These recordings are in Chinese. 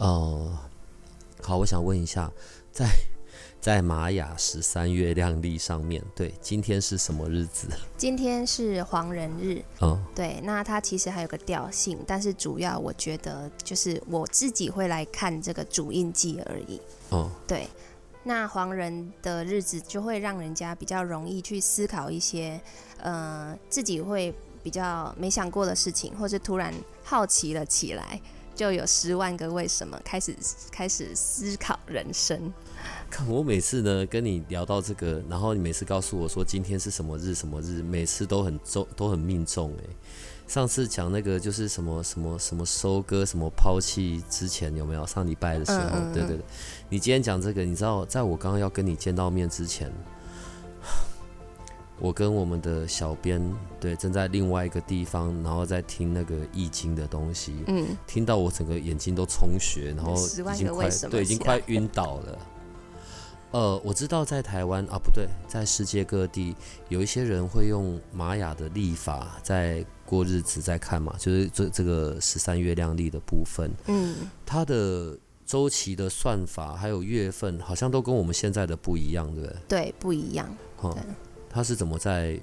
哦，好，我想问一下，在 在玛雅十三月亮历上面对今天是什么日子？今天是黄人日。哦，对，那它其实还有个调性，但是主要我觉得就是我自己会来看这个主印记而已。哦，对，那黄人的日子就会让人家比较容易去思考一些，呃，自己会比较没想过的事情，或是突然好奇了起来。就有十万个为什么，开始开始思考人生。看我每次呢跟你聊到这个，然后你每次告诉我说今天是什么日什么日，每次都很中都很命中诶。上次讲那个就是什么什么什么收割什么抛弃之前有没有上礼拜的时候？对对对，你今天讲这个，你知道在我刚刚要跟你见到面之前。我跟我们的小编对正在另外一个地方，然后在听那个易经的东西，嗯，听到我整个眼睛都充血，然后已经快对已经快晕倒了。呃，我知道在台湾啊，不对，在世界各地有一些人会用玛雅的历法在过日子，在看嘛，就是这这个十三月亮历的部分，嗯，它的周期的算法还有月份，好像都跟我们现在的不一样，对不对？对，不一样。哈。它是怎么在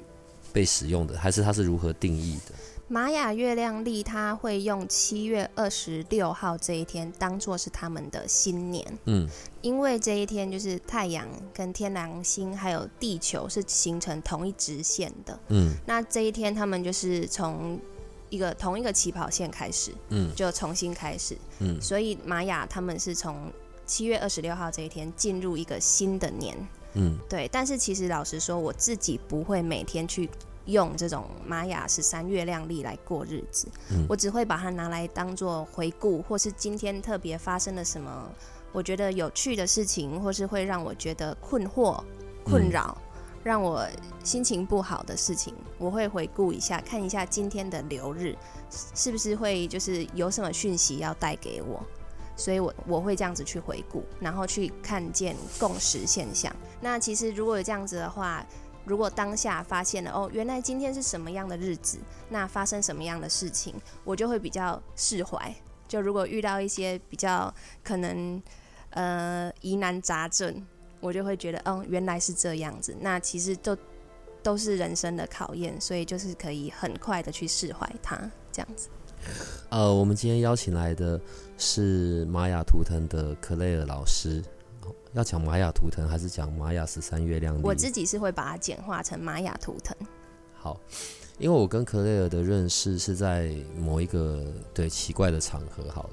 被使用的？还是它是如何定义的？玛雅月亮历，它会用七月二十六号这一天当做是他们的新年。嗯，因为这一天就是太阳跟天狼星还有地球是形成同一直线的。嗯，那这一天他们就是从一个同一个起跑线开始，嗯，就重新开始。嗯，所以玛雅他们是从七月二十六号这一天进入一个新的年。嗯，对，但是其实老实说，我自己不会每天去用这种玛雅十三月亮历来过日子，我只会把它拿来当做回顾，或是今天特别发生了什么，我觉得有趣的事情，或是会让我觉得困惑、困扰，让我心情不好的事情，我会回顾一下，看一下今天的流日是不是会就是有什么讯息要带给我。所以，我我会这样子去回顾，然后去看见共识现象。那其实如果有这样子的话，如果当下发现了哦，原来今天是什么样的日子，那发生什么样的事情，我就会比较释怀。就如果遇到一些比较可能呃疑难杂症，我就会觉得哦，原来是这样子。那其实都都是人生的考验，所以就是可以很快的去释怀它，这样子。呃，我们今天邀请来的是玛雅图腾的克雷尔老师。要讲玛雅图腾，还是讲玛雅十三月亮？我自己是会把它简化成玛雅图腾。好，因为我跟克雷尔的认识是在某一个对奇怪的场合。好了，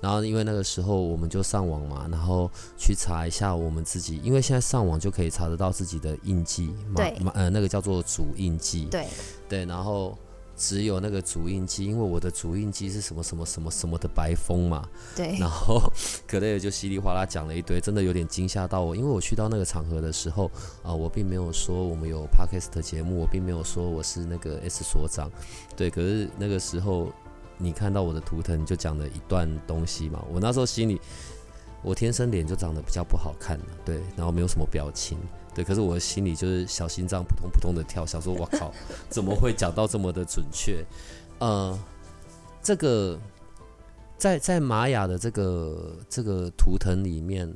然后因为那个时候我们就上网嘛，然后去查一下我们自己，因为现在上网就可以查得到自己的印记，对，呃，那个叫做主印记，对，对，然后。只有那个主印机，因为我的主印机是什么什么什么什么的白风嘛。对。然后可能也就稀里哗啦讲了一堆，真的有点惊吓到我。因为我去到那个场合的时候，啊，我并没有说我们有 podcast 的节目，我并没有说我是那个 S 所长。对。可是那个时候，你看到我的图腾，就讲了一段东西嘛。我那时候心里，我天生脸就长得比较不好看，对，然后没有什么表情。对，可是我心里就是小心脏扑通扑通的跳，想说：“我靠，怎么会讲到这么的准确？”呃，这个在在玛雅的这个这个图腾里面，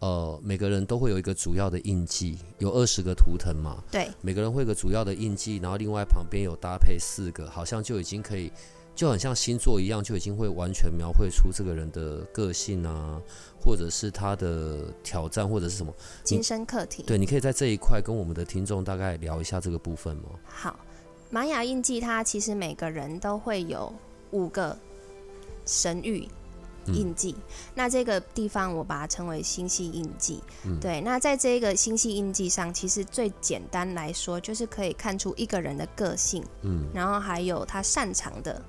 呃，每个人都会有一个主要的印记，有二十个图腾嘛？对，每个人会有个主要的印记，然后另外旁边有搭配四个，好像就已经可以。就很像星座一样，就已经会完全描绘出这个人的个性啊，或者是他的挑战，或者是什么今生课题。对，你可以在这一块跟我们的听众大概聊一下这个部分吗？好，玛雅印记它其实每个人都会有五个神域印记，那这个地方我把它称为星系印记。对，那在这个星系印记上，其实最简单来说，就是可以看出一个人的个性，嗯，然后还有他擅长的。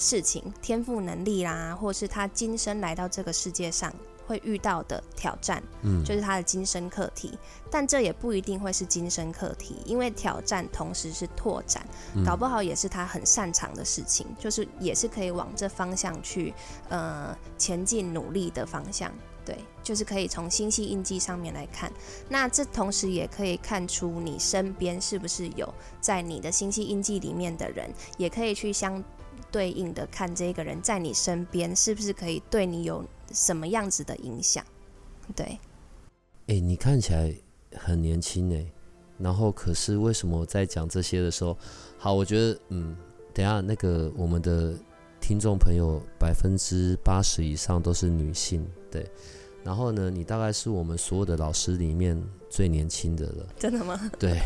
事情、天赋能力啦，或是他今生来到这个世界上会遇到的挑战，嗯，就是他的今生课题。但这也不一定会是今生课题，因为挑战同时是拓展，嗯搞不好也是他很擅长的事情，就是也是可以往这方向去呃前进努力的方向。对，就是可以从星系印记上面来看，那这同时也可以看出你身边是不是有在你的星系印记里面的人，也可以去相对应的看这个人在你身边是不是可以对你有什么样子的影响。对，哎、你看起来很年轻哎，然后可是为什么我在讲这些的时候，好，我觉得嗯，等下那个我们的听众朋友百分之八十以上都是女性，对，然后呢，你大概是我们所有的老师里面最年轻的了，真的吗？对，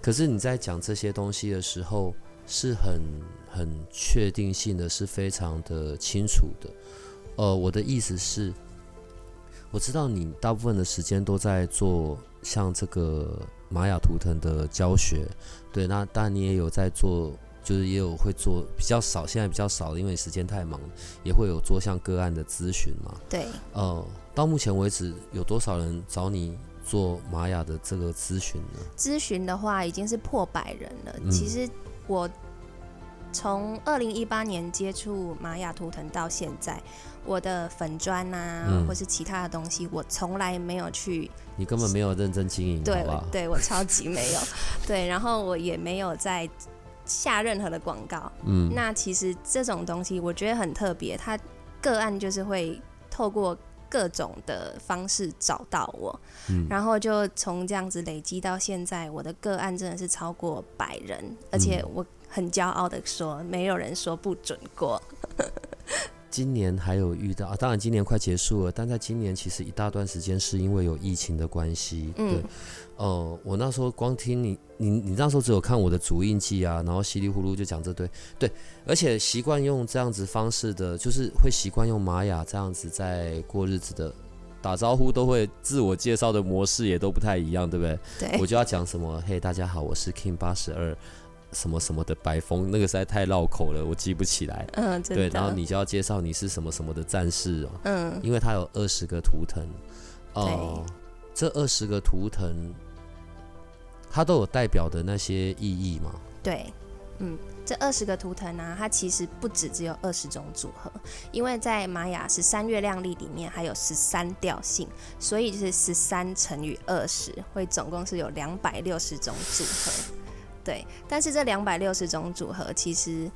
可是你在讲这些东西的时候，是很很确定性的，是非常的清楚的。呃，我的意思是，我知道你大部分的时间都在做像这个玛雅图腾的教学，对，那当然你也有在做，就是也有会做比较少，现在比较少，因为时间太忙，也会有做像个案的咨询嘛。对，呃，到目前为止有多少人找你做玛雅的这个咨询呢？咨询的话已经是破百人了。嗯其实我从二零一八年接触玛雅图腾到现在，我的粉砖啊，嗯。或是其他的东西，我从来没有去你根本没有认真经营，对好不好？对我超级没有。对，然后我也没有在下任何的广告。嗯，那其实这种东西我觉得很特别，它个案就是会透过各种的方式找到我，嗯。然后就从这样子累积到现在，我的个案真的是超过百人，而且嗯。我很骄傲的说，没有人说不准过。今年还有遇到，啊、当然今年快结束了，但在今年其实一大段时间是因为有疫情的关系，嗯对，呃，我那时候光听你，你你那时候只有看我的足印记啊，然后稀里糊涂就讲这堆，对，而且习惯用这样子方式的，就是会习惯用玛雅这样子在过日子的。打招呼都会自我介绍的模式也都不太一样，对不对？对我就要讲什么，嘿，大家好，我是 King 八十二，什么什么的白风，那个实在太绕口了，我记不起来。嗯，对，然后你就要介绍你是什么什么的战士哦，嗯，因为它有二十个图腾，哦、这二十个图腾，它都有代表的那些意义吗？对，嗯，这二十个图腾呢、它其实不止只有二十种组合，因为在玛雅十三月亮历里面还有十三调性，所以就是十三乘以二十，会总共是有两百六十种组合。对，但是这两百六十种组合其实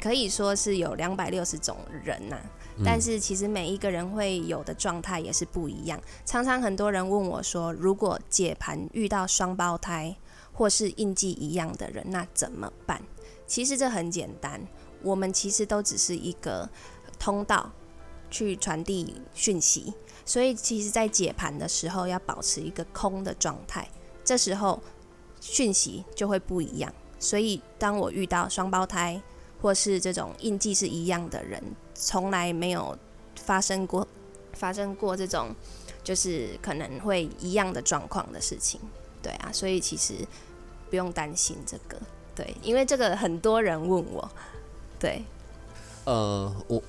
可以说是有两百六十种人呐、但是其实每一个人会有的状态也是不一样。常常很多人问我说，如果解盘遇到双胞胎或是印记一样的人，那怎么办？其实这很简单，我们其实都只是一个通道去传递讯息，所以其实在解盘的时候要保持一个空的状态，这时候讯息就会不一样。所以当我遇到双胞胎或是这种印记是一样的人，从来没有发生过发生过这种就是可能会一样的状况的事情。对啊，所以其实不用担心这个。对，因为这个很多人问我，对，呃，我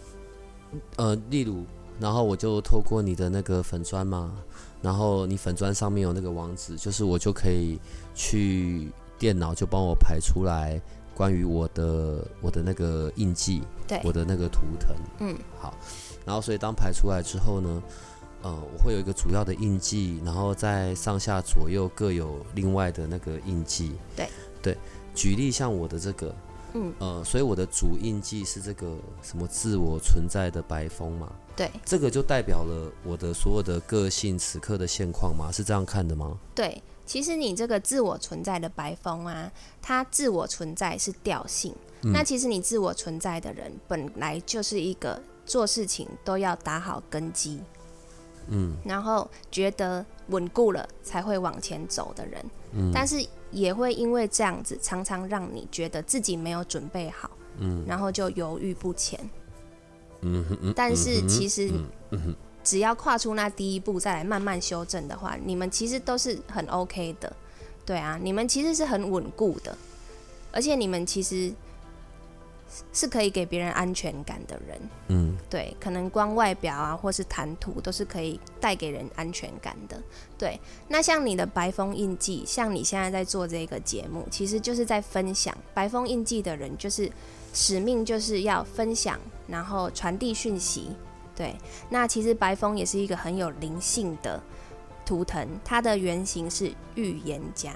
呃，例如，然后我就透过你的那个粉砖嘛，然后你粉砖上面有那个网址，就是我就可以去电脑就帮我排出来关于我的我的那个印记，对。我的那个图腾，嗯，好，然后所以当排出来之后呢，呃，我会有一个主要的印记，然后在上下左右各有另外的那个印记，对。对，举例像我的这个。嗯，呃，所以我的主印记是这个什么自我存在的白风嘛，对。这个就代表了我的所有的个性此刻的现况嘛，是这样看的吗？对。其实你这个自我存在的白风啊，它自我存在是调性。嗯那其实你自我存在的人，本来就是一个做事情都要打好根基，嗯然后觉得稳固了才会往前走的人。嗯，但是也会因为这样子，常常让你觉得自己没有准备好，嗯然后就犹豫不前。嗯哼嗯，但是其实只要跨出那第一步，再来慢慢修正的话，你们其实都是很 OK 的。对啊，你们其实是很稳固的，而且你们其实是可以给别人安全感的人。嗯，对，可能光外表啊，或是谈吐都是可以带给人安全感的。对，那像你的白风印记，像你现在在做这个节目，其实就是在分享白风印记的人，就是使命就是要分享，然后传递讯息。对，那其实白风也是一个很有灵性的图腾，它的原型是预言家。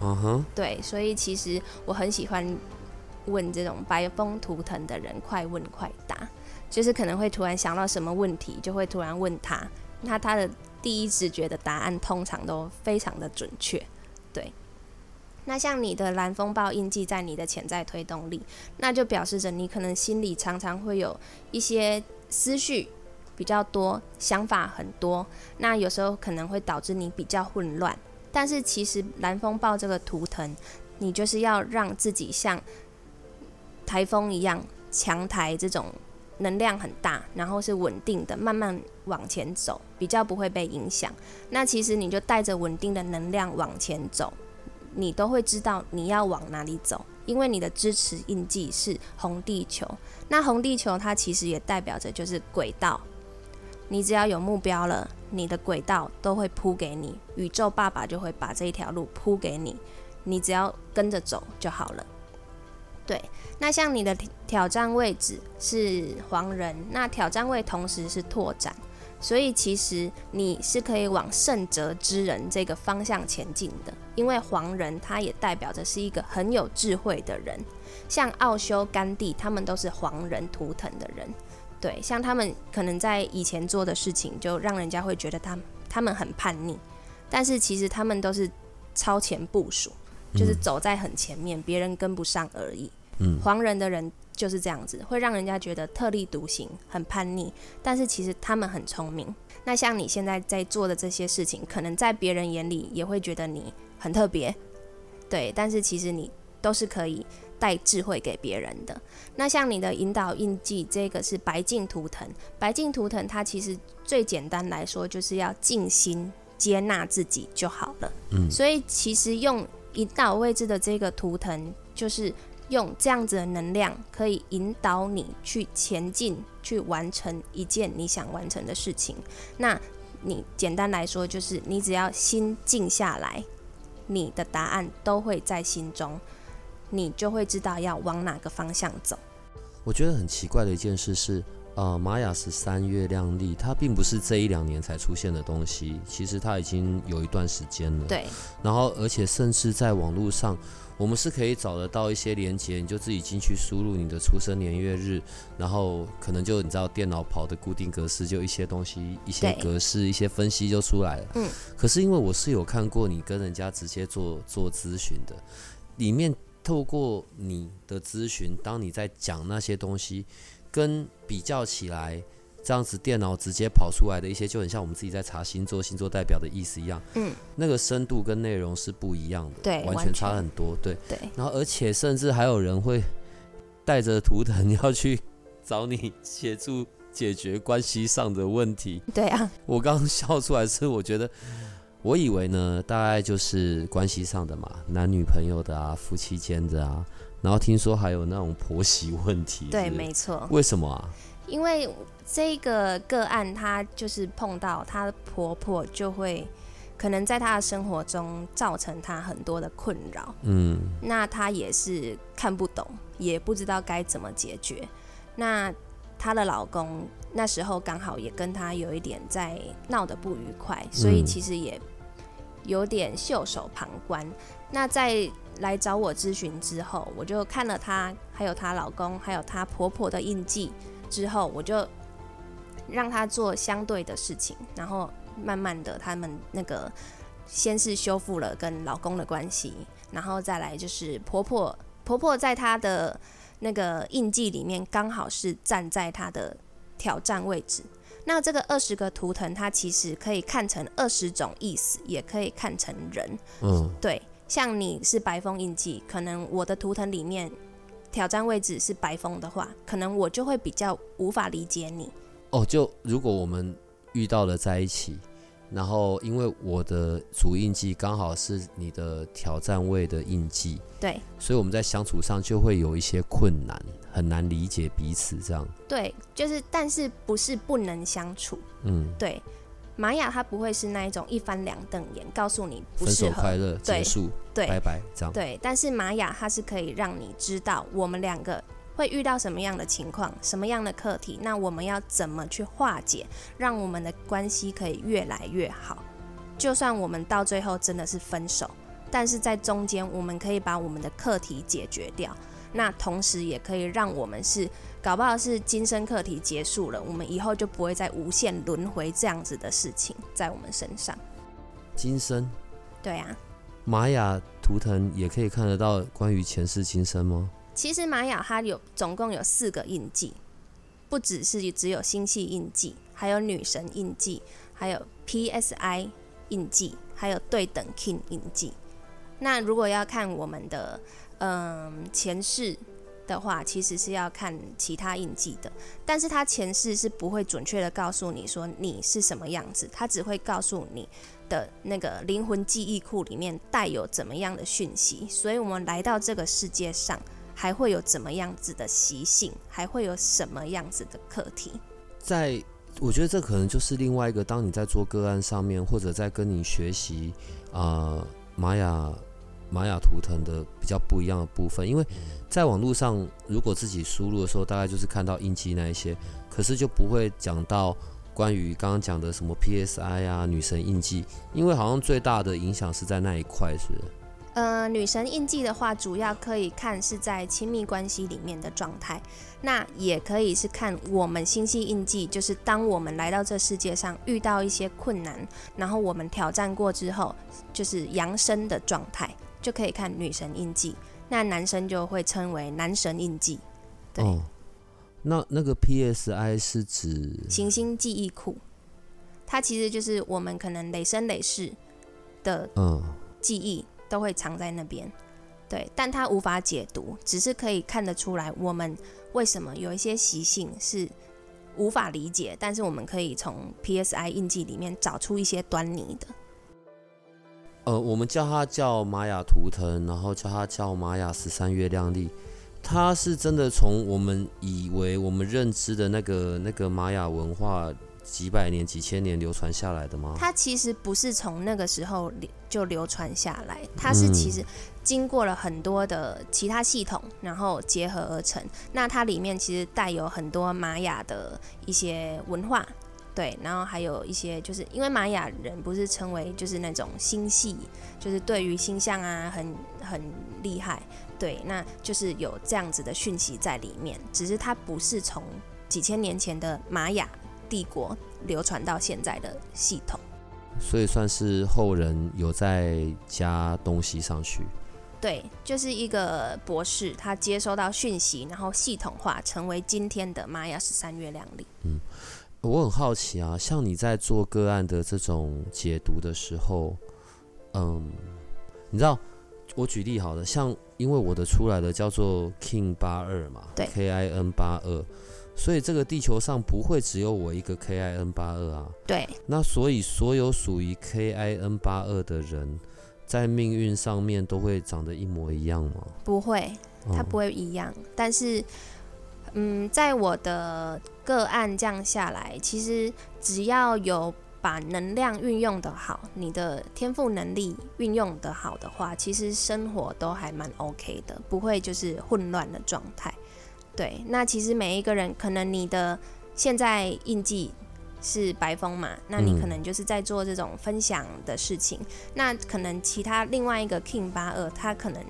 嗯哼，对，所以其实我很喜欢问这种白风图腾的人，快问快答，就是可能会突然想到什么问题，就会突然问他，那他的第一直觉的答案通常都非常的准确。对，那像你的蓝风暴印记在你的潜在推动力，那就表示着你可能心里常常会有一些思绪比较多，想法很多，那有时候可能会导致你比较混乱。但是其实蓝风暴这个图腾，你就是要让自己像台风一样强台这种能量很大，然后是稳定的，慢慢往前走，比较不会被影响。那其实你就带着稳定的能量往前走，你都会知道你要往哪里走，因为你的支持印记是红地球。那红地球它其实也代表着就是轨道。你只要有目标了，你的轨道都会铺给你，宇宙爸爸就会把这一条路铺给你，你只要跟着走就好了。对，那像你的挑战位置是黄人，那挑战位同时是拓展，所以其实你是可以往圣哲之人这个方向前进的，因为黄人他也代表着是一个很有智慧的人，像奥修、甘地他们都是黄人图腾的人。对，像他们可能在以前做的事情，就让人家会觉得他他们很叛逆，但是其实他们都是超前部署，就是走在很前面，别人跟不上而已。嗯，黄人的人就是这样子，会让人家觉得特立独行，很叛逆，但是其实他们很聪明。那像你现在在做的这些事情，可能在别人眼里也会觉得你很特别，对，但是其实你都是可以。带智慧给别人的，那像你的引导印记，这个是白净图腾。白净图腾它其实最简单来说，就是要静心接纳自己就好了。嗯，所以其实用引导位置的这个图腾，就是用这样子的能量，可以引导你去前进，去完成一件你想完成的事情。那你简单来说，就是你只要心静下来，你的答案都会在心中。你就会知道要往哪个方向走。我觉得很奇怪的一件事是，呃，玛雅十三月亮历，它并不是这一两年才出现的东西，其实它已经有一段时间了。对。然后，而且甚至在网络上，我们是可以找得到一些连接，你就自己进去输入你的出生年月日，然后可能就你知道电脑跑的固定格式，就一些东西、一些格式、一些分析就出来了。嗯。可是因为我是有看过你跟人家直接做做咨询的，里面。透过你的咨询，当你在讲那些东西，跟比较起来，这样子电脑直接跑出来的一些，就很像我们自己在查星座、星座代表的意思一样。嗯，那个深度跟内容是不一样的，对，完全差很多。对，对。然后，而且甚至还有人会带着图腾要去找你协助解决关系上的问题。对啊，我刚刚笑出来是，我觉得。我以为呢，大概就是关系上的嘛，男女朋友的啊，夫妻间的啊，然后听说还有那种婆媳问题。对，没错。为什么啊？因为这个个案，她就是碰到她婆婆，就会可能在她的生活中造成她很多的困扰。嗯。那她也是看不懂，也不知道该怎么解决。那她的老公那时候刚好也跟她有一点在闹得不愉快，所以其实也。有点袖手旁观。那在来找我咨询之后，我就看了她，还有她老公，还有她婆婆的印记之后，我就让他做相对的事情，然后慢慢的，他们那个先是修复了跟老公的关系，然后再来就是婆婆，婆婆在她的那个印记里面，刚好是站在她的挑战位置。那这个二十个图腾，它其实可以看成二十种意思，也可以看成人。嗯，对，像你是白风印记，可能我的图腾里面挑战位置是白风的话，可能我就会比较无法理解你。哦，就如果我们遇到了在一起，然后因为我的主印记刚好是你的挑战位的印记，对所以我们在相处上就会有一些困难，很难理解彼此这样。对，就是但是不是不能相处？嗯，对，玛雅它不会是那一种一翻两瞪眼，告诉你不分适合。手快乐，对结束，对拜拜，这样。对，但是玛雅它是可以让你知道我们两个会遇到什么样的情况，什么样的课题，那我们要怎么去化解，让我们的关系可以越来越好。就算我们到最后真的是分手，但是在中间我们可以把我们的课题解决掉，那同时也可以让我们是搞不好是今生课题结束了，我们以后就不会再无限轮回这样子的事情在我们身上。今生对啊，玛雅图腾也可以看得到关于前世今生吗？其实玛雅它有总共有四个印记，不只是只有星系印记，还有女神印记，还有 PSI 印记，还有对等 King 印记。那如果要看我们的嗯前世的话，其实是要看其他印记的，但是他前世是不会准确的告诉你说你是什么样子，他只会告诉你的那个灵魂记忆库里面带有怎么样的讯息，所以我们来到这个世界上。还会有怎么样子的习性，还会有什么样子的课题？在我觉得这可能就是另外一个，当你在做个案上面，或者在跟你学习啊、呃玛雅玛雅图腾的比较不一样的部分，因为在网络上如果自己输入的时候，大概就是看到印记那一些，可是就不会讲到关于刚刚讲的什么 PSI 啊、女神印记，因为好像最大的影响是在那一块，是？呃，女神印记的话，主要可以看是在亲密关系里面的状态，那也可以是看我们星系印记，就是当我们来到这世界上遇到一些困难，然后我们挑战过之后，就是扬升的状态，就可以看女神印记。那男生就会称为男神印记，对。哦，那那个 PSI 是指？行星记忆库，它其实就是我们可能累生累世的嗯。记忆都会藏在那边，对，但它无法解读，只是可以看得出来我们为什么有一些习性是无法理解，但是我们可以从 PSI 印记里面找出一些端倪的。呃，我们叫它叫玛雅图腾，然后叫它叫玛雅十三月亮历。它是真的从我们以为我们认知的那个那个玛雅文化几百年、几千年流传下来的吗？它其实不是从那个时候流就流传下来，它是其实经过了很多的其他系统，然后结合而成。那它里面其实带有很多玛雅的一些文化，对，然后还有一些就是因为玛雅人不是称为就是那种星系，就是对于星象啊很很厉害，对，那就是有这样子的讯息在里面，只是它不是从几千年前的玛雅帝国流传到现在的系统。所以算是后人有在加东西上去。对，就是一个博士，他接收到讯息，然后系统化成为今天的玛雅十三月亮历。我很好奇啊，像你在做个案的这种解读的时候，嗯，你知道，我举例好了，像因为我的出来的叫做 King 八二嘛，对，K I N 八二，所以这个地球上不会只有我一个 K I N 八二啊，对，那所以所有属于 K I N 八二的人，在命运上面都会长得一模一样吗？不会，它嗯不会一样。但是，嗯，在我的个案这样下来，其实只要有把能量运用的好，你的天赋能力运用的好的话，其实生活都还蛮 OK 的，不会就是混乱的状态。对，那其实每一个人，可能你的现在印记是白风嘛，那你嗯可能就是在做这种分享的事情。那可能其他另外一个 King 八二，他可能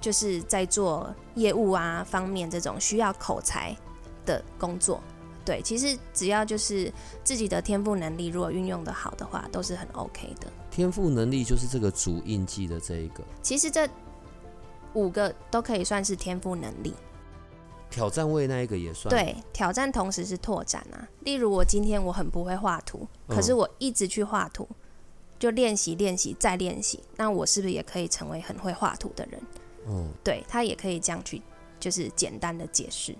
就是在做业务啊方面这种需要口才的工作。对，其实只要就是自己的天赋能力，如果运用的好的话，都是很 OK 的。天赋能力就是这个主印记的这一个其实这五个都可以算是天赋能力。挑战位那一个也算，，对，挑战同时是拓展啊。例如我今天我很不会画图，可是嗯我一直去画图，就练习练习再练习，那我是不是也可以成为很会画图的人？嗯。对他也可以这样去，就是简单的解释。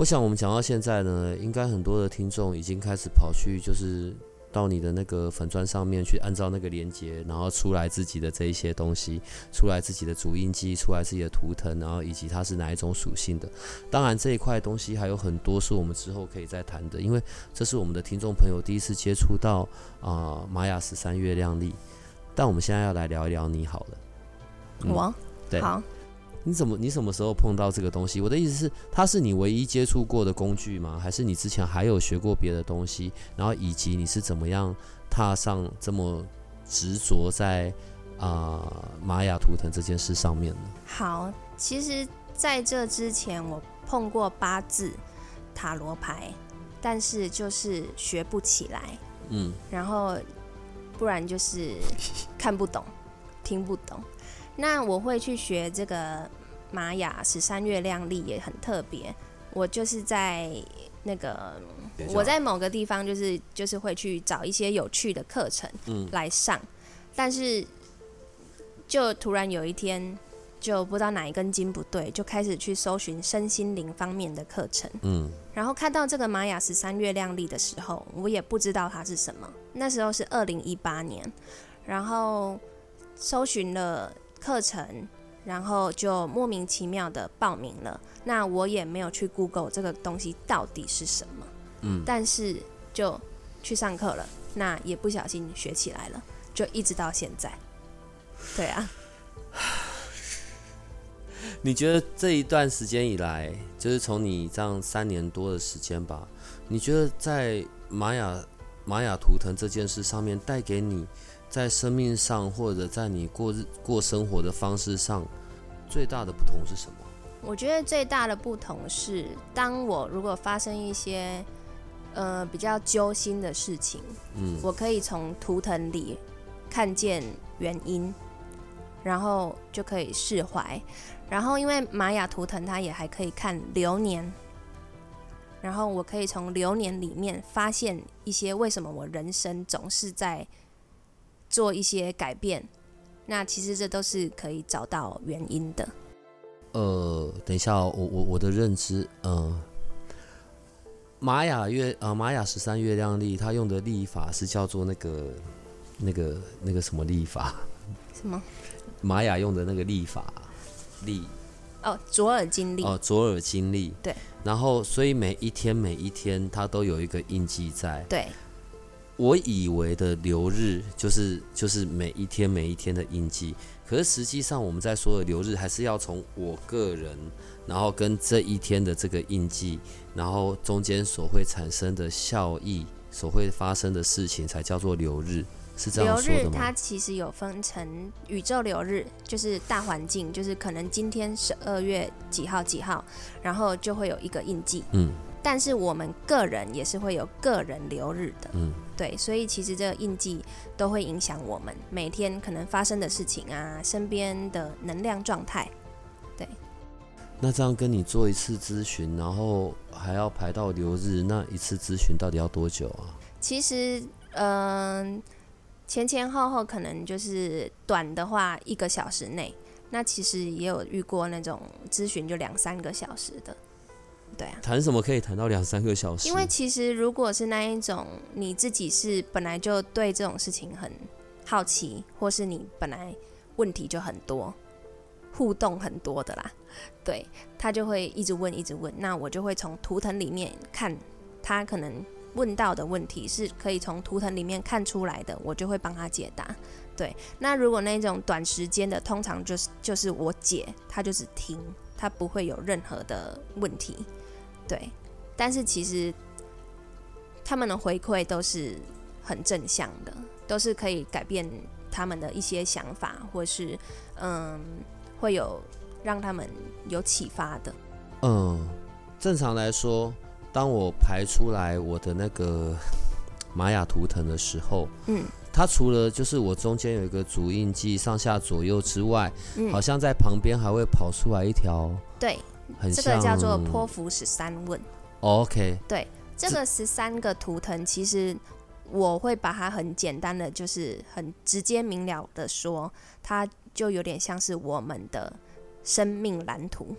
我想我们讲到现在呢，应该很多的听众已经开始跑去就是到你的那个粉砖上面去，按照那个连接，然后出来自己的这一些东西，出来自己的主印记，出来自己的图腾，然后以及它是哪一种属性的。当然这一块东西还有很多是我们之后可以再谈的，因为这是我们的听众朋友第一次接触到啊玛雅十三月亮历。但我们现在要来聊一聊你好了。我对好，你怎么你什么时候碰到这个东西？我的意思是，它是你唯一接触过的工具吗？还是你之前还有学过别的东西？然后以及你是怎么样踏上这么执着在啊、玛雅图腾这件事上面呢？好，其实在这之前我碰过八字、塔罗牌，但是就是学不起来，嗯然后不然就是看不懂、听不懂。那我会去学这个玛雅十三月亮历也很特别，我就是在那个我在某个地方就是就是会去找一些有趣的课程嗯。来上，但是就突然有一天就不知道哪一根筋不对，就开始去搜寻身心灵方面的课程，嗯。然后看到这个玛雅十三月亮历的时候，我也不知道它是什么。那时候是二零一八年，然后搜寻了课程，然后就莫名其妙的报名了。那我也没有去 Google 这个东西到底是什么，嗯，但是就去上课了，那也不小心学起来了，就一直到现在。对啊，你觉得这一段时间以来，就是从你这样三年多的时间吧，你觉得在玛雅玛雅图腾这件事上面带给你在生命上或者在你过日过生活的方式上最大的不同是什么？我觉得最大的不同是，当我如果发生一些呃比较揪心的事情，嗯我可以从图腾里看见原因，然后就可以释怀。然后因为玛雅图腾它也还可以看流年，然后我可以从流年里面发现一些为什么我人生总是在做一些改变。那其实这都是可以找到原因的。呃，等一下哦、我我我的认知，嗯、玛雅月呃玛雅十三月亮历，它用的历法是叫做那个那个那个什么历法？什么？玛雅用的那个历法历哦，左耳经历。哦，左耳经历。对。然后，所以每一天每一天，它都有一个印记在。对，我以为的流日就是就是每一天每一天的印记，可是实际上我们在说的流日，还是要从我个人，然后跟这一天的这个印记，然后中间所会产生的效益，所会发生的事情，才叫做流日，是这样流日说的吗？它其实有分成宇宙流日，就是大环境，就是可能今天十二月几号几号，然后就会有一个印记。嗯但是我们个人也是会有个人流日的，嗯对，所以其实这个印记都会影响我们每天可能发生的事情啊，身边的能量状态。对那这样跟你做一次咨询，然后还要排到流日，那一次咨询到底要多久啊？其实，嗯、前前后后可能就是短的话一个小时内，那其实也有遇过那种咨询就两三个小时的，对啊。谈什么可以谈到两三个小时？因为其实如果是那一种你自己是本来就对这种事情很好奇，或是你本来问题就很多，互动很多的啦，对他就会一直问一直问，那我就会从图腾里面看他可能问到的问题是可以从图腾里面看出来的，我就会帮他解答。对，那如果那种短时间的，通常就是就是我解，他就是听，他不会有任何的问题。对，但是其实他们的回馈都是很正向的，都是可以改变他们的一些想法，或是嗯，会有让他们有启发的。嗯，正常来说，当我排出来我的那个 玛雅图腾的时候，嗯它除了就是我中间有一个主印记上下左右之外，嗯好，像在旁边还会跑出来一条对，很这个叫做泼妇十三问。哦 OK，对这个十三个图腾，其实我会把它很简单的，就是很直接明了的说，它就有点像是我们的生命蓝图。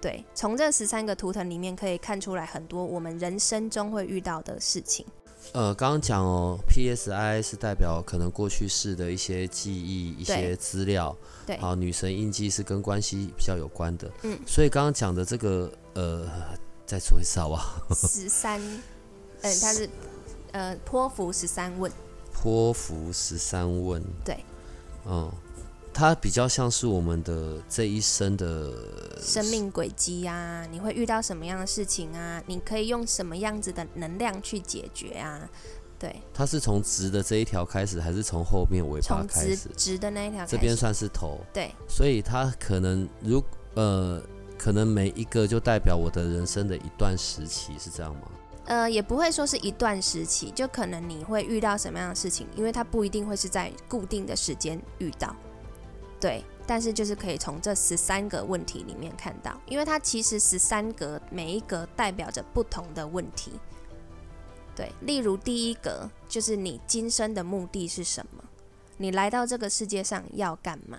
对，从这十三个图腾里面可以看出来很多我们人生中会遇到的事情。呃，刚刚讲哦，PSI 是代表可能过去式的一些记忆、一些资料。对。好，女神印记是跟关系比较有关的。嗯。所以刚刚讲的这个，呃，再说一次好不好？十三，嗯，它是呃泼妇十三问。泼妇十三问。对。嗯。它比较像是我们的这一生的生命轨迹啊，你会遇到什么样的事情啊？你可以用什么样子的能量去解决啊？对，它是从直的这一条开始，还是从后面尾巴开始？直的那一条，这边算是头。对，所以它可能如呃，可能每一个就代表我的人生的一段时期，是这样吗？呃，也不会说是一段时期，就可能你会遇到什么样的事情，因为它不一定会是在固定的时间遇到。对，但是就是可以从这十三个问题里面看到，因为它其实十三格每一格代表着不同的问题。对，例如第一格就是你今生的目的是什么？你来到这个世界上要干嘛？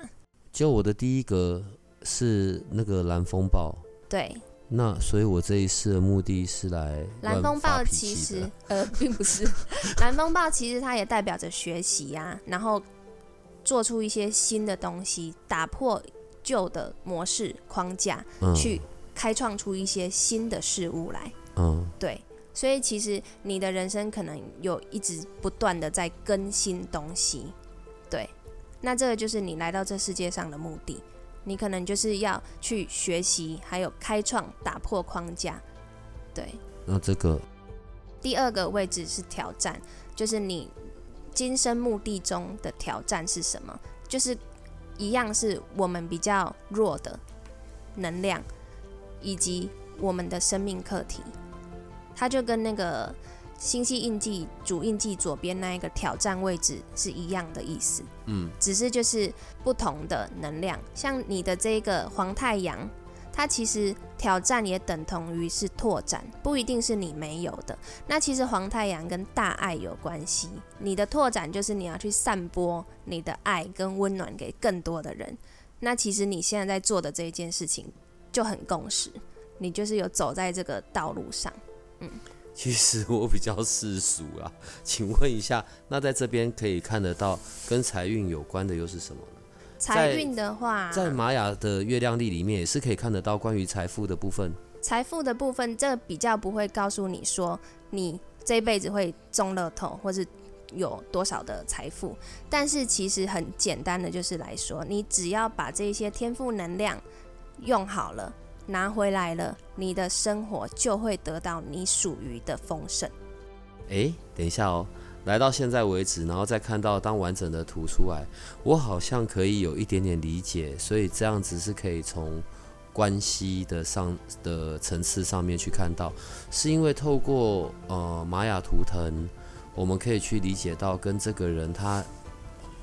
就我的第一格是那个蓝风暴。对。那所以，我这一世的目的是来蓝风暴，其实呃，并不是蓝风暴，其实它也代表着学习呀，然后。做出一些新的东西，打破旧的模式框架，去开创出一些新的事物来。嗯，对，所以其实你的人生可能有一直不断的在更新东西。对，那这个就是你来到这世界上的目的。你可能就是要去学习，还有开创、打破框架。对。那这个第二个位置是挑战，就是你。今生目的中的挑战是什么？就是一样是我们比较弱的能量，以及我们的生命课题。它就跟那个星系印记主印记左边那一个挑战位置是一样的意思。嗯，只是就是不同的能量。像你的这个黄太阳。它其实挑战也等同于是拓展，不一定是你没有的。那其实黄太阳跟大爱有关系，你的拓展就是你要去散播你的爱跟温暖给更多的人。那其实你现在在做的这一件事情就很共识，你就是有走在这个道路上。嗯，其实我比较世俗啊，请问一下，那在这边可以看得到跟财运有关的又是什么呢？财运的话，在玛雅的月亮历里面也是可以看得到关于财富的部分。财富的部分，这比较不会告诉你说你这辈子会中乐透，或是有多少的财富。但是其实很简单的，就是来说，你只要把这些天赋能量用好了，拿回来了，你的生活就会得到你属于的丰盛。哎，等一下哦。来到现在为止，然后再看到当完整的图出来，我好像可以有一点点理解，所以这样子是可以从关系的上的层次上面去看到，是因为透过呃玛雅图腾，我们可以去理解到跟这个人他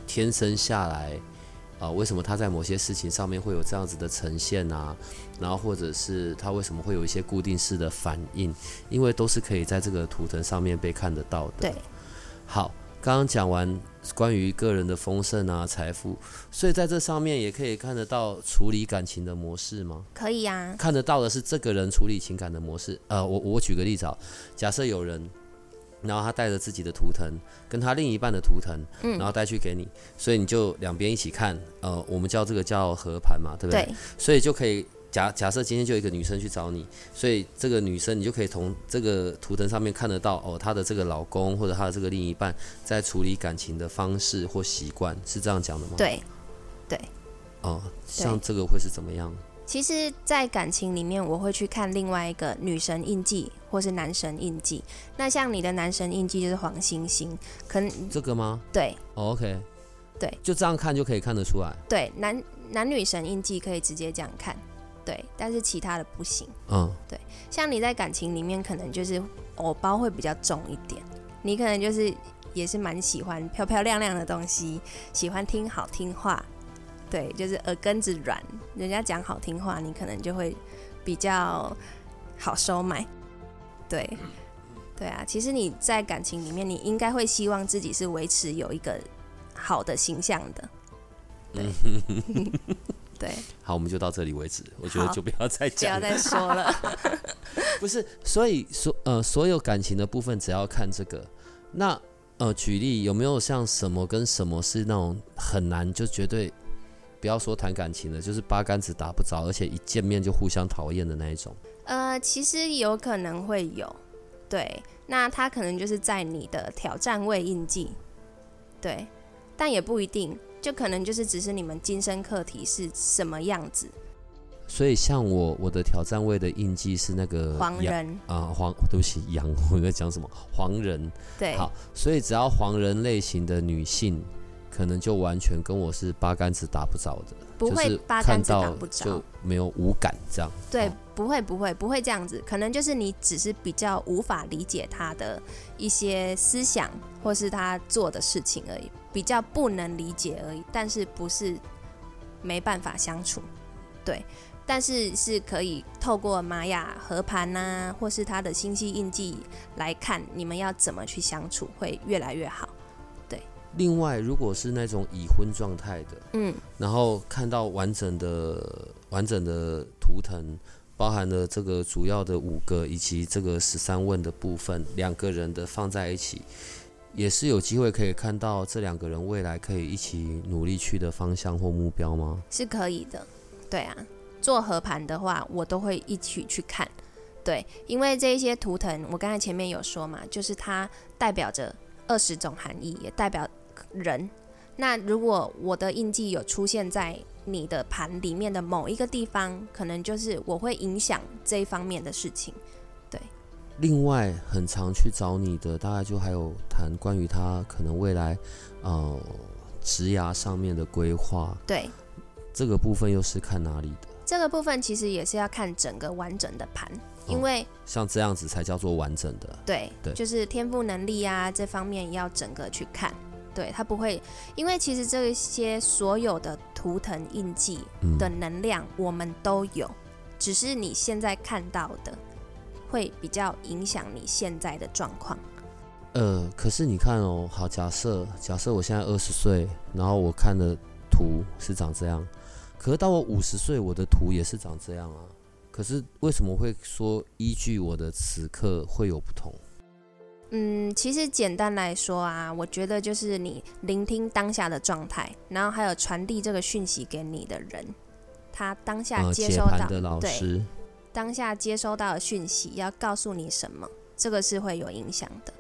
天生下来啊，为什么他在某些事情上面会有这样子的呈现啊，然后或者是他为什么会有一些固定式的反应，因为都是可以在这个图腾上面被看得到的。对。好，刚刚讲完关于个人的丰盛啊、财富，所以在这上面也可以看得到处理感情的模式吗？可以呀，看得到的是这个人处理情感的模式。呃，我我举个例子啊，假设有人，然后他带着自己的图腾，跟他另一半的图腾，嗯，然后带去给你，所以你就两边一起看，呃，我们叫这个叫合盘嘛，对不对？对，所以就可以。假假设今天就一个女生去找你，所以这个女生你就可以从这个图腾上面看得到哦，她的这个老公或者她的这个另一半在处理感情的方式或习惯，是这样讲的吗？对，对，哦，像这个会是怎么样？其实，在感情里面，我会去看另外一个女神印记或是男神印记。那像你的男神印记就是黄星星，可能这个吗？对，OK，对，就这样看就可以看得出来。对，男男女神印记可以直接这样看。对，但是其他的不行。嗯，对，像你在感情里面，可能就是偶包会比较重一点。你可能就是也是蛮喜欢漂漂亮亮的东西，喜欢听好听话。对，就是耳根子软，人家讲好听话，你可能就会比较好收买。对，对啊，其实你在感情里面，你应该会希望自己是维持有一个好的形象的。对。对，好，我们就到这里为止。我觉得就不要再讲，不要再说了。不是，所以所呃，所有感情的部分，只要看这个，那呃，举例有没有像什么跟什么是那种很难就绝对不要说谈感情的，就是八竿子打不着，而且一见面就互相讨厌的那一种？呃，其实有可能会有，对，那他可能就是在你的挑战位印记，对，但也不一定，就可能就是只是你们今生课题是什么样子。所以像我我的挑战位的印记是那个黄人啊，黄对不起，羊 我在讲什么？黄人对，好，所以只要黄人类型的女性，可能就完全跟我是八竿子打不着的，不会八竿子打不着，就没有无感这样。对，不会不会不会这样子，可能就是你只是比较无法理解他的一些思想或是他做的事情而已，比较不能理解而已，但是不是没办法相处，对。但是是可以透过玛雅合盘呐，或是他的星系印记来看，你们要怎么去相处会越来越好。对。另外，如果是那种已婚状态的，嗯，然后看到完整的完整的图腾，包含了这个主要的五个以及这个十三问的部分，两个人的放在一起，也是有机会可以看到这两个人未来可以一起努力去的方向或目标吗？是可以的，对啊。做合盘的话，我都会一起去看，对，因为这一些图腾，我刚才前面有说嘛，就是它代表着二十种含义，也代表人。那如果我的印记有出现在你的盘里面的某一个地方，可能就是我会影响这一方面的事情，另外，很常去找你的，大概就还有谈关于他可能未来，呃，职涯上面的规划，对，这个部分又是看哪里的？这个部分其实也是要看整个完整的盘，因为像这样子才叫做完整的。对对，就是天赋能力啊这方面要整个去看。对，他不会，因为其实这些所有的图腾印记的能量我们都有，只是你现在看到的会比较影响你现在的状况。呃，可是你看哦，好，假设假设我现在二十岁，然后我看的图是长这样。可是到我五十岁，我的图也是长这样啊。可是为什么会说依据我的此刻会有不同？嗯，其实简单来说啊，我觉得就是你聆听当下的状态，然后还有传递这个讯息给你的人，他当下接收到的老师，当下接收到的讯息要告诉你什么，这个是会有影响的。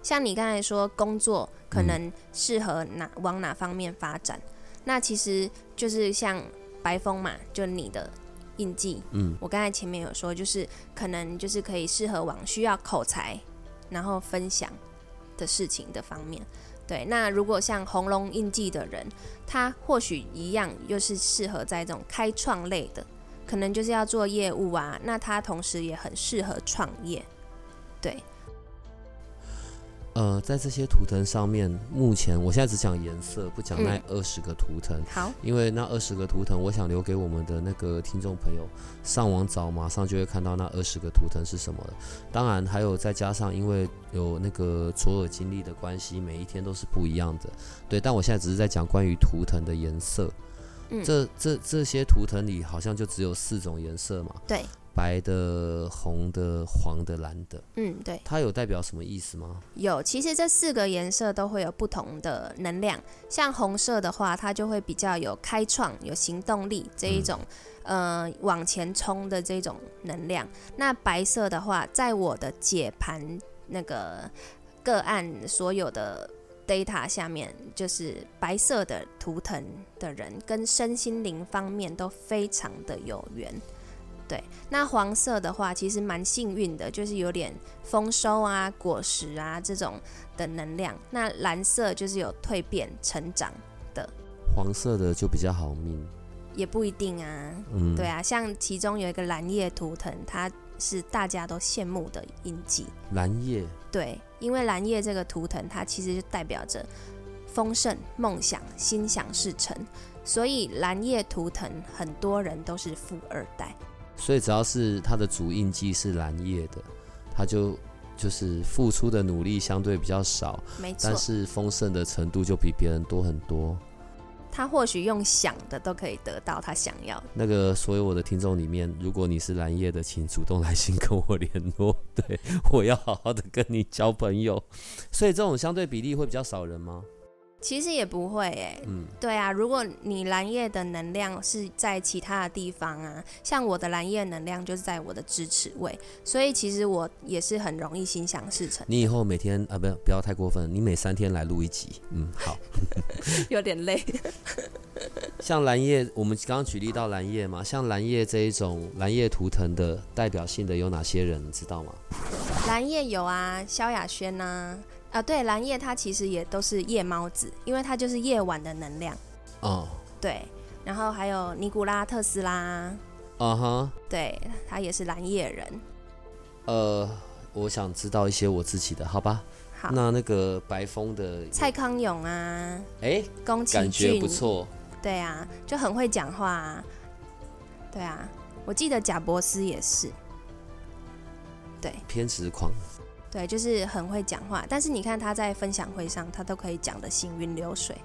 像你刚才说工作可能适合哪往哪方面发展。那其实就是像白风嘛，就你的印记。嗯，我刚才前面有说，就是可能就是可以适合往需要口才，然后分享的事情的方面。对，那如果像红龙印记的人，他或许一样又是适合在这种开创类的，可能就是要做业务啊。那他同时也很适合创业，对。呃，在这些图腾上面，目前我现在只讲颜色，不讲那二十个图腾。好，因为那二十个图腾，我想留给我们的那个听众朋友上网找，马上就会看到那二十个图腾是什么了。当然，还有再加上，因为有那个左耳经历的关系，每一天都是不一样的。对，但我现在只是在讲关于图腾的颜色。嗯，这这这些图腾里好像就只有四种颜色嘛？对。白的、红的、黄的、蓝的，嗯，对，它有代表什么意思吗？有，其实这四个颜色都会有不同的能量。像红色的话，它就会比较有开创、有行动力这一种，呃，往前冲的这种能量。那白色的话，在我的解盘那个个案所有的 data 下面，就是白色的图腾的人跟身心灵方面都非常的有缘。对，那黄色的话其实蛮幸运的，就是有点丰收啊、果实啊这种的能量。那蓝色就是有蜕变、成长的。黄色的就比较好命，也不一定啊。嗯，对啊，像其中有一个蓝叶图腾，它是大家都羡慕的印记。蓝叶。对，因为蓝叶这个图腾，它其实就代表着丰盛、梦想、心想事成，所以蓝叶图腾很多人都是富二代。所以只要是他的主印记是蓝叶的，他就就是付出的努力相对比较少，没错，但是丰盛的程度就比别人多很多。他或许用想的都可以得到他想要。那个所有我的听众里面，如果你是蓝叶的，请主动来信跟我联络。对我要好好的跟你交朋友，所以这种相对比例会比较少人吗？其实也不会诶，嗯，对啊，如果你蓝叶的能量是在其他的地方啊，像我的蓝叶能量就是在我的支持位，所以其实我也是很容易心想事成。你以后每天啊，不要不要太过分，你每三天来录一集，嗯，好，有点累。像蓝叶，我们刚刚举例到蓝叶嘛，像蓝叶这一种蓝叶图腾的代表性的有哪些人，你知道吗？蓝叶有啊，萧亚轩呐。啊，对，蓝夜它其实也都是夜猫子，因为它就是夜晚的能量。哦，对，然后还有尼古拉特斯拉，啊哈，对，他也是蓝夜人。呃，我想知道一些我自己的，好吧？好，那那个白风的蔡康永啊，哎，宫崎感觉不错。对啊，就很会讲话。啊。对啊，我记得贾博斯也是。对，偏执狂。对，就是很会讲话，但是你看他在分享会上，他都可以讲的行云流水。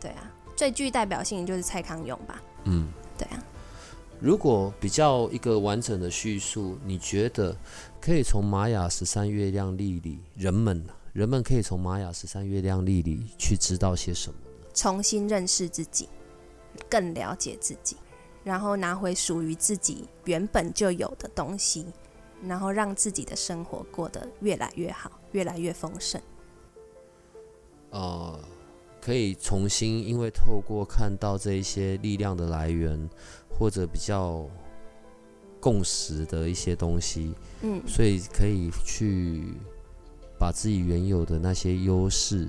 对啊，最具代表性就是蔡康永吧。嗯，对啊。如果比较一个完整的叙述，你觉得可以从玛雅十三月亮历里，人们人们可以从玛雅十三月亮历里去知道些什么呢？重新认识自己，更了解自己，然后拿回属于自己原本就有的东西。然后让自己的生活过得越来越好，越来越丰盛。呃，可以重新，因为透过看到这一些力量的来源，或者比较共识的一些东西，嗯，所以可以去把自己原有的那些优势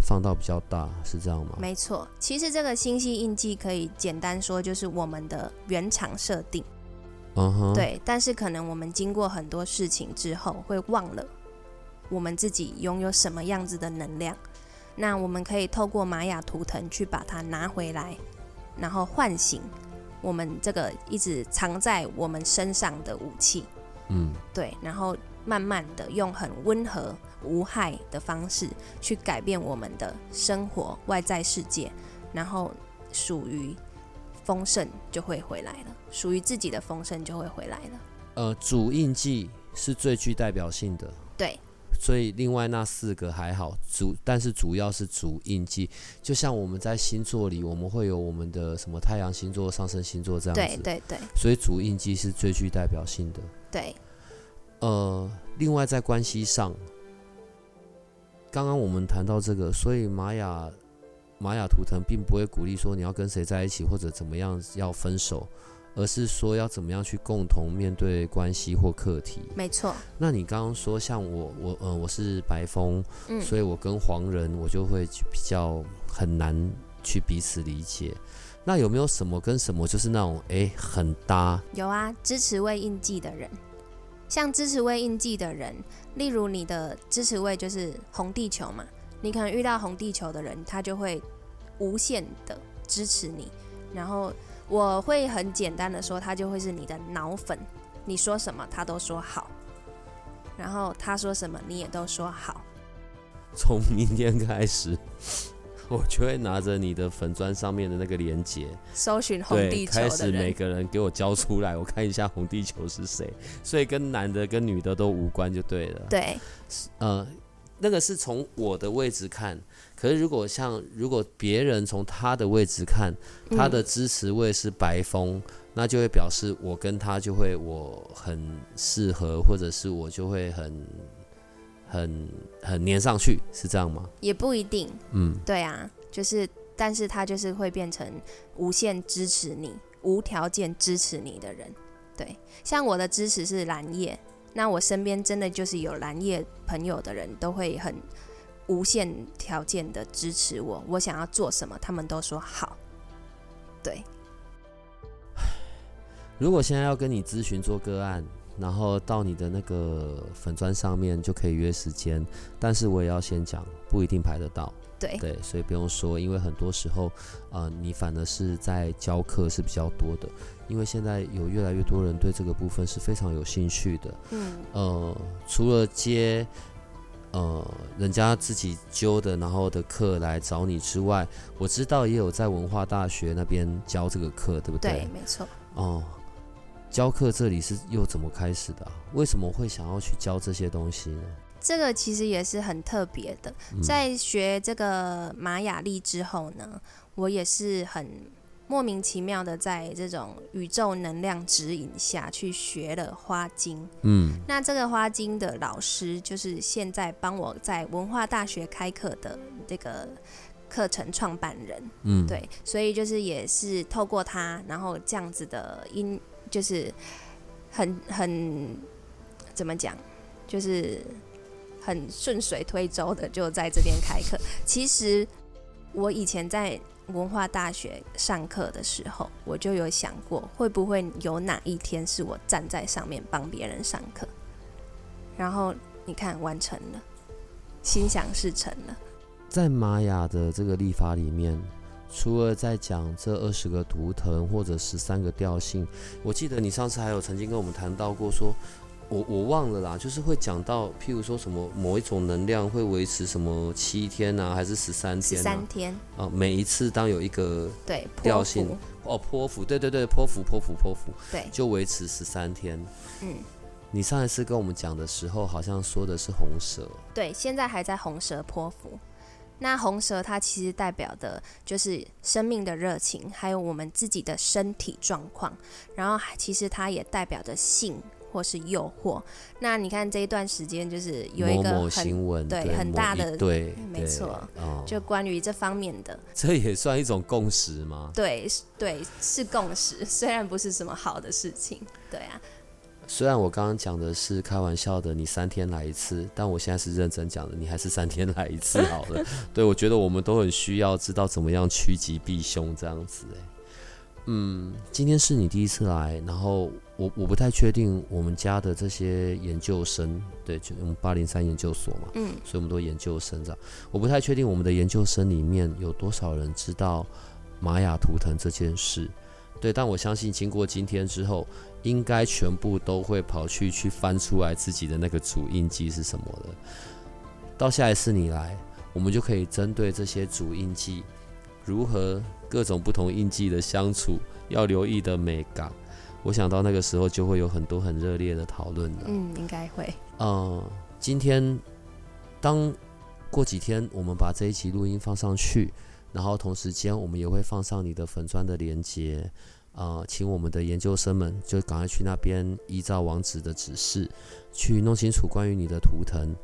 放到比较大，是这样吗？没错，其实这个星系印记可以简单说，就是我们的原厂设定。对，但是可能我们经过很多事情之后，会忘了我们自己拥有什么样子的能量。那我们可以透过玛雅图腾去把它拿回来，然后唤醒我们这个一直藏在我们身上的武器。嗯，对，然后慢慢的用很温和、无害的方式去改变我们的生活、外在世界，然后属于。丰盛就会回来了，属于自己的丰盛就会回来了。呃，主印记是最具代表性的，对。所以另外那四个还好，主但是主要是主印记。就像我们在星座里，我们会有我们的什么太阳星座、上升星座这样子，对对对。所以主印记是最具代表性的，对。呃，另外在关系上，刚刚我们谈到这个，所以玛雅。玛雅图腾并不会鼓励说你要跟谁在一起或者怎么样要分手，而是说要怎么样去共同面对关系或课题。没错。那你刚刚说像我我呃我是白风，嗯，所以我跟黄人我就会比较很难去彼此理解。那有没有什么跟什么就是那种哎很搭？有啊，支持位印记的人，像支持位印记的人，例如你的支持位就是红地球嘛。你可能遇到红地球的人，他就会无限的支持你。然后我会很简单的说，他就会是你的脑粉。你说什么，他都说好。然后他说什么，你也都说好。从明天开始，我就会拿着你的粉砖上面的那个链接，搜寻红地球开始每个人给我交出来，我看一下红地球是谁。所以跟男的跟女的都无关，就对了。对，呃。那个是从我的位置看，可是如果像如果别人从他的位置看，他的支持位是白风，那就会表示我跟他就会我很适合，或者是我就会很很很粘上去，是这样吗？也不一定，嗯，对啊，就是但是他就是会变成无限支持你、无条件支持你的人，对，像我的支持是蓝叶。那我身边真的就是有蓝叶朋友的人，都会很无限条件的支持我。我想要做什么，他们都说好。对。如果现在要跟你咨询做个案，然后到你的那个粉砖上面就可以约时间，但是我也要先讲，不一定排得到。对对，所以不用说，因为很多时候，呃，你反而是在教课是比较多的。因为现在有越来越多人对这个部分是非常有兴趣的。嗯，呃，除了接呃人家自己揪的，然后的课来找你之外，我知道也有在文化大学那边教这个课，对不对？对，没错。哦，教课这里是又怎么开始的？为什么会想要去教这些东西呢？这个其实也是很特别的，在学这个玛雅历之后呢，我也是很莫名其妙的在这种宇宙能量指引下去学了花精。嗯，那这个花精的老师就是现在帮我在文化大学开课的这个课程创办人。嗯，对，所以就是也是透过他，然后这样子的因就是很很怎么讲，就是。很顺水推舟的就在这边开课。其实我以前在文化大学上课的时候，我就有想过，会不会有哪一天是我站在上面帮别人上课。然后你看，完成了，心想事成了。在玛雅的这个历法里面，除了在讲这二十个图腾或者十三个调性，我记得你上次还有曾经跟我们谈到过说。我我忘了啦，就是会讲到，譬如说什么某一种能量会维持什么七天啊，还是十三天？十三天啊，每一次当有一个对调性哦，泼妇，对对对，泼妇泼妇泼妇，对，就维持十三天。嗯，你上一次跟我们讲的时候，好像说的是红蛇，对，现在还在红蛇泼妇。那红蛇它其实代表的就是生命的热情，还有我们自己的身体状况，然后其实它也代表着性。或是诱惑，那你看这一段时间就是有一个很对很大的对，没错，就关于这方面的，这也算一种共识吗？对对，是共识，虽然不是什么好的事情，对啊。虽然我刚刚讲的是开玩笑的，你三天来一次，但我现在是认真讲的，你还是三天来一次好了。对，我觉得我们都很需要知道怎么样趋吉避凶这样子。哎，嗯，今天是你第一次来，然后。我我不太确定我们家的这些研究生，对，就我们八零三研究所嘛，嗯，所以我们都研究生这样。我不太确定我们的研究生里面有多少人知道玛雅图腾这件事，对，但我相信经过今天之后，应该全部都会跑去去翻出来自己的那个主印记是什么的。到下一次你来，我们就可以针对这些主印记，如何各种不同印记的相处，要留意的美感。我想到那个时候就会有很多很热烈的讨论了。嗯，应该会。嗯，今天当过几天我们把这一集录音放上去，然后同时间我们也会放上你的粉砖的连接，呃，请我们的研究生们就赶快去那边依照网址的指示去弄清楚关于你的图腾，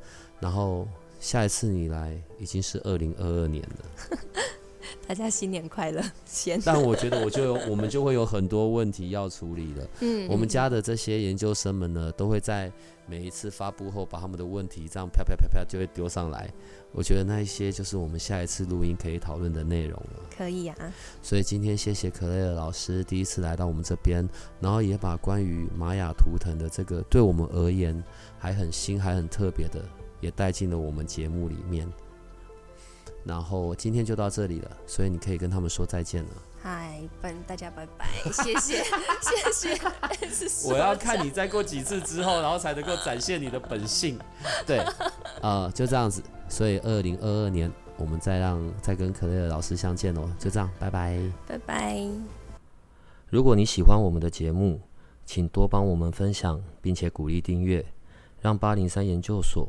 然后下一次你来已经是二零二二年了。大家新年快乐！先，但我觉得我就有我们就会有很多问题要处理了。嗯，我们家的这些研究生们呢，都会在每一次发布后，把他们的问题这样啪啪啪啪就会丢上来。我觉得那一些就是我们下一次录音可以讨论的内容了。可以啊。所以今天谢谢可雷尔老师第一次来到我们这边，然后也把关于玛雅图腾的这个对我们而言还很新还很特别的，也带进了我们节目里面。然后今天就到这里了，所以你可以跟他们说再见了。嗨，拜大家拜拜，谢谢 谢谢。我要看你再过几次之后，然后才能够展现你的本性。对，呃，就这样子。所以二零二二年，我们再让再跟可乐老师相见哦。就这样，拜拜，拜拜。如果你喜欢我们的节目，请多帮我们分享，并且鼓励订阅，让八零三研究所。